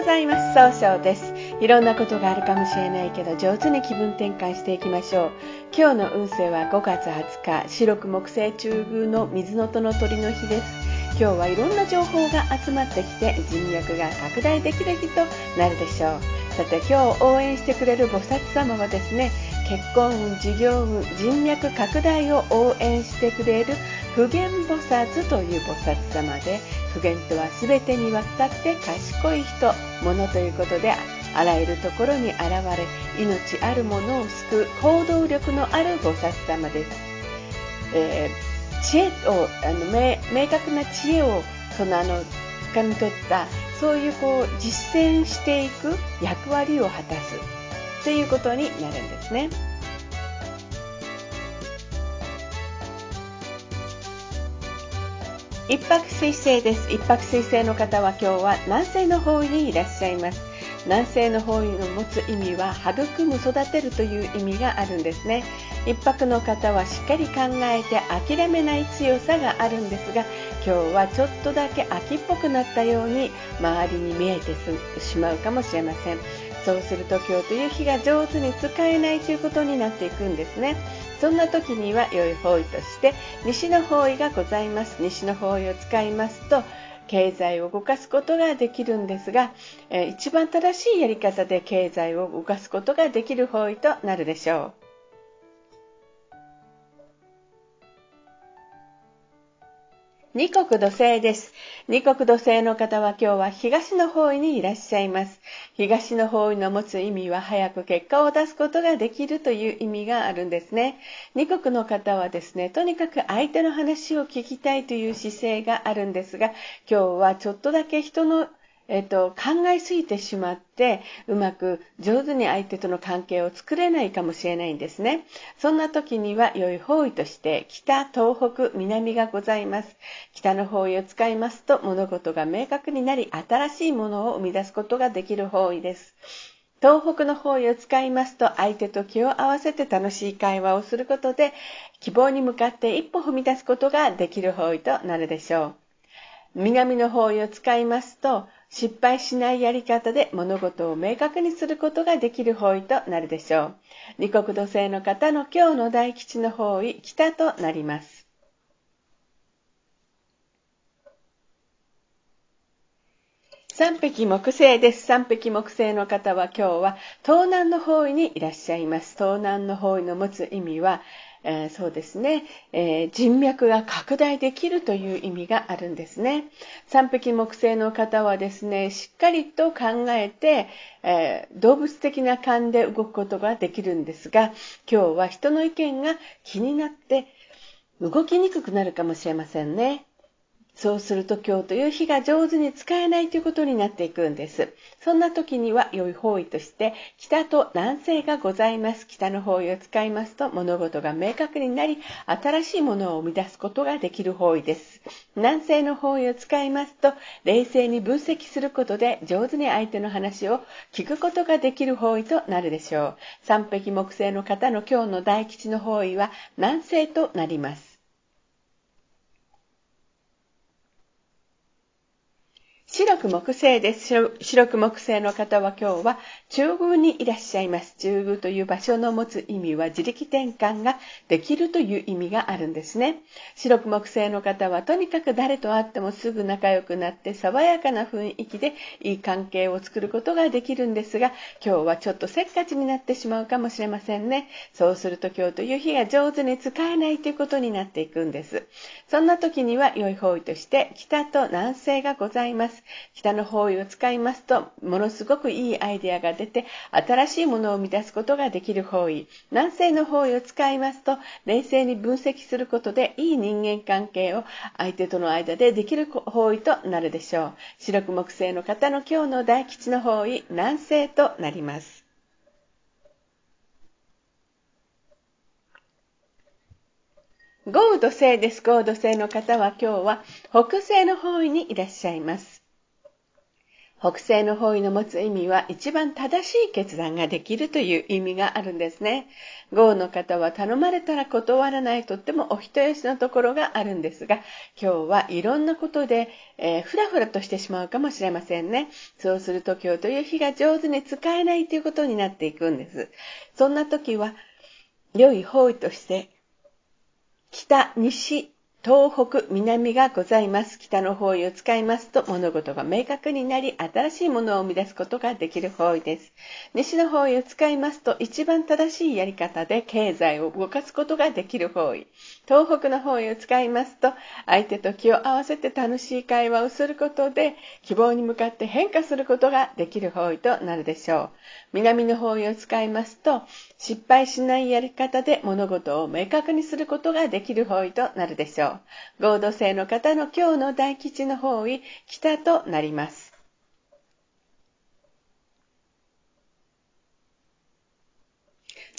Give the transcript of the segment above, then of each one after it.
ございます。総称です。いろんなことがあるかもしれないけど上手に気分転換していきましょう。今日の運勢は5月20日白く木星中宮の水の戸の鳥の日です。今日はいろんな情報が集まってきて人脈が拡大できる日となるでしょう。さて今日応援してくれる菩薩様はですね結婚運事業運人脈拡大を応援してくれる普賢菩薩という菩薩様で普賢とは全てにわたって賢い人物ということであらゆるところに現れ命あるものを救う行動力のある菩薩様です、えー、知恵をあの明確な知恵をそのあの掴み取ったそういうこう実践していく役割を果たす。ということになるんですね。一泊水星です。一泊水星の方は今日は南西の方位にいらっしゃいます。南西の方位の持つ意味は育む育てるという意味があるんですね。一泊の方はしっかり考えて諦めない強さがあるんですが今日はちょっとだけ秋っぽくなったように周りに見えてしまうかもしれません。そうすると今日という日が上手に使えないということになっていくんですねそんな時には良い方位として西の方位がございます西の方位を使いますと経済を動かすことができるんですが、え一番正しいやり方で経済を動かすことができる方位となるでしょう。二国土星です。二国土星の方は今日は東の方位にいらっしゃいます。東の方位の持つ意味は早く結果を出すことができるという意味があるんですね。二国の方はですね、とにかく相手の話を聞きたいという姿勢があるんですが、今日はちょっとだけ人のえっと、考えすぎてしまって、うまく上手に相手との関係を作れないかもしれないんですね。そんな時には良い方位として、北、東北、南がございます。北の方位を使いますと、物事が明確になり、新しいものを生み出すことができる方位です。東北の方位を使いますと、相手と気を合わせて楽しい会話をすることで、希望に向かって一歩踏み出すことができる方位となるでしょう。南の方位を使いますと、失敗しないやり方で物事を明確にすることができる方位となるでしょう。二国土星の方の今日の大吉の方位、北となります。三匹木星です。三匹木星の方は今日は東南の方位にいらっしゃいます。東南の方位の持つ意味は、えー、そうですね、えー、人脈が拡大できるという意味があるんですね。三匹木星の方はですね、しっかりと考えて、えー、動物的な勘で動くことができるんですが、今日は人の意見が気になって動きにくくなるかもしれませんね。そうすると今日という日が上手に使えないということになっていくんです。そんな時には良い方位として北と南西がございます。北の方位を使いますと物事が明確になり新しいものを生み出すことができる方位です。南西の方位を使いますと冷静に分析することで上手に相手の話を聞くことができる方位となるでしょう。三匹木星の方の今日の大吉の方位は南西となります。白く木星です。白く木星の方は今日は中宮にいらっしゃいます。中宮という場所の持つ意味は自力転換ができるという意味があるんですね。白く木星の方はとにかく誰と会ってもすぐ仲良くなって爽やかな雰囲気でいい関係を作ることができるんですが、今日はちょっとせっかちになってしまうかもしれませんね。そうすると今日という日が上手に使えないということになっていくんです。そんな時には良い方位として北と南西がございます。北の方位を使いますと、ものすごくいいアイデアが出て、新しいものを生み出すことができる方位。南西の方位を使いますと、冷静に分析することで、いい人間関係を相手との間でできる方位となるでしょう。白く木星の方の今日の大吉の方位、南西となります。ゴード星です。ゴード星の方は今日は北西の方位にいらっしゃいます。北西の方位の持つ意味は一番正しい決断ができるという意味があるんですね。豪の方は頼まれたら断らないとってもお人よしのところがあるんですが、今日はいろんなことで、えー、ふらふらとしてしまうかもしれませんね。そうすると今日という日が上手に使えないということになっていくんです。そんな時は、良い方位として、北、西、東北、南がございます。北の方位を使いますと物事が明確になり、新しいものを生み出すことができる方位です。西の方位を使いますと一番正しいやり方で経済を動かすことができる方位。東北の方位を使いますと相手と気を合わせて楽しい会話をすることで希望に向かって変化することができる方位となるでしょう。南の方位を使いますと失敗しないやり方で物事を明確にすることができる方位となるでしょう。合同性の方の今日の大吉の方位、北となります。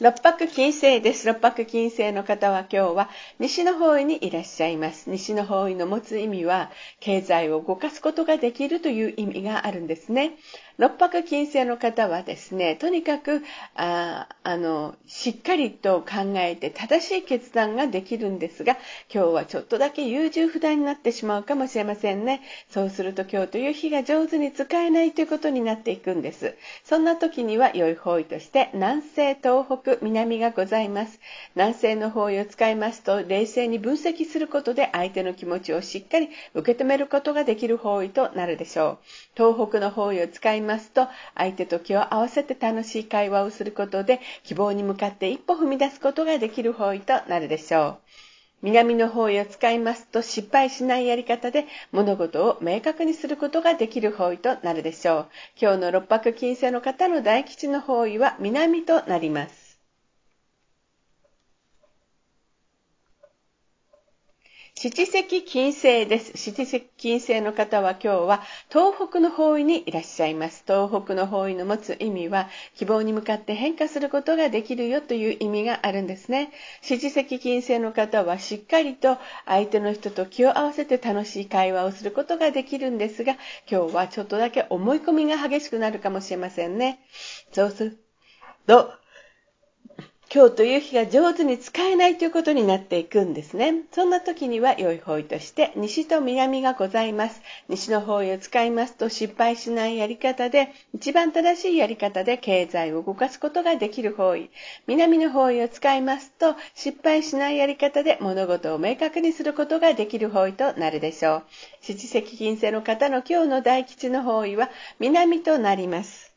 六白金星です。六白金星の方は今日は西の方位にいらっしゃいます。西の方位の持つ意味は経済を動かすことができるという意味があるんですね。六白金星の方はですね、とにかく、ああの、しっかりと考えて正しい決断ができるんですが、今日はちょっとだけ優柔不断になってしまうかもしれませんね。そうすると今日という日が上手に使えないということになっていくんです。そんな時には良い方位として南西、東北、南がございます。南西の方位を使いますと、冷静に分析することで相手の気持ちをしっかり受け止めることができる方位となるでしょう。東北の方位を使いますますと、相手と気を合わせて楽しい会話をすることで、希望に向かって一歩踏み出すことができる方位となるでしょう。南の方位を使いますと失敗しないやり方で物事を明確にすることができる方位となるでしょう。今日の六白金星の方の大吉の方位は南となります。七石金星です。七石金星の方は今日は東北の方位にいらっしゃいます。東北の方位の持つ意味は希望に向かって変化することができるよという意味があるんですね。七石金星の方はしっかりと相手の人と気を合わせて楽しい会話をすることができるんですが、今日はちょっとだけ思い込みが激しくなるかもしれませんね。そうすると、今日という日が上手に使えないということになっていくんですね。そんな時には良い方位として西と南がございます。西の方位を使いますと失敗しないやり方で一番正しいやり方で経済を動かすことができる方位。南の方位を使いますと失敗しないやり方で物事を明確にすることができる方位となるでしょう。七石金星の方の今日の大吉の方位は南となります。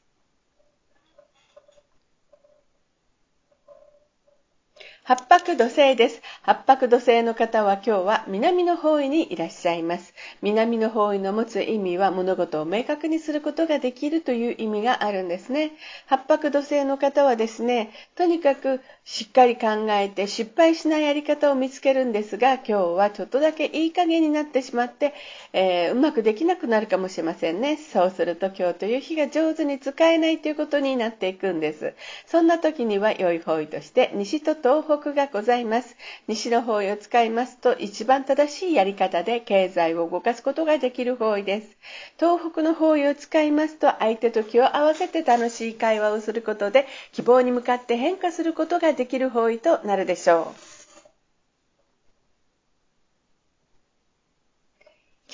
八白土星です。八白土星の方は今日は南の方位にいらっしゃいます。南の方位の持つ意味は物事を明確にすることができるという意味があるんですね。八白土星の方はですね、とにかくしっかり考えて失敗しないやり方を見つけるんですが、今日はちょっとだけいい加減になってしまって、えー、うまくできなくなるかもしれませんね。そうすると今日という日が上手に使えないということになっていくんです。そんな時には良い方位として西と東北北がございます。西の方位を使いますと一番正しいやり方で経済を動かすことができる方位です。東北の方位を使いますと相手と気を合わせて楽しい会話をすることで希望に向かって変化することができる方位となるでしょう。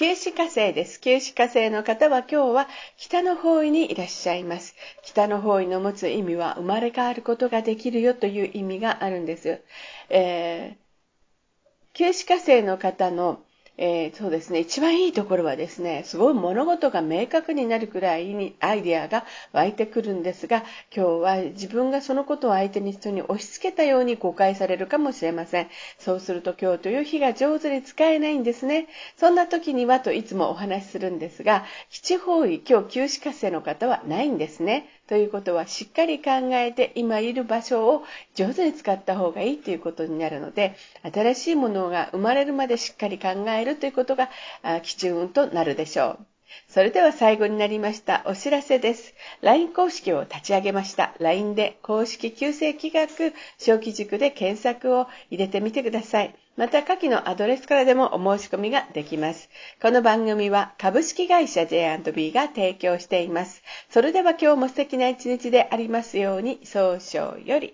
旧死火星です。旧死火星の方は今日は北の方位にいらっしゃいます。北の方位の持つ意味は生まれ変わることができるよという意味があるんです。えー、旧死火星の方のえー、そうですね、一番いいところはですね、すごい物事が明確になるくらいにアイデアが湧いてくるんですが、今日は自分がそのことを相手に人に押し付けたように誤解されるかもしれません。そうすると今日という日が上手に使えないんですね。そんな時にはといつもお話しするんですが、基地方位、今日休止活性の方はないんですね。ということはしっかり考えて今いる場所を上手に使った方がいいということになるので新しいものが生まれるまでしっかり考えるということが基準となるでしょう。それでは最後になりましたお知らせです。LINE 公式を立ち上げました。LINE で公式旧正規学小規塾で検索を入れてみてください。また下記のアドレスからでもお申し込みができます。この番組は株式会社 J&B が提供しています。それでは今日も素敵な一日でありますように、早々より。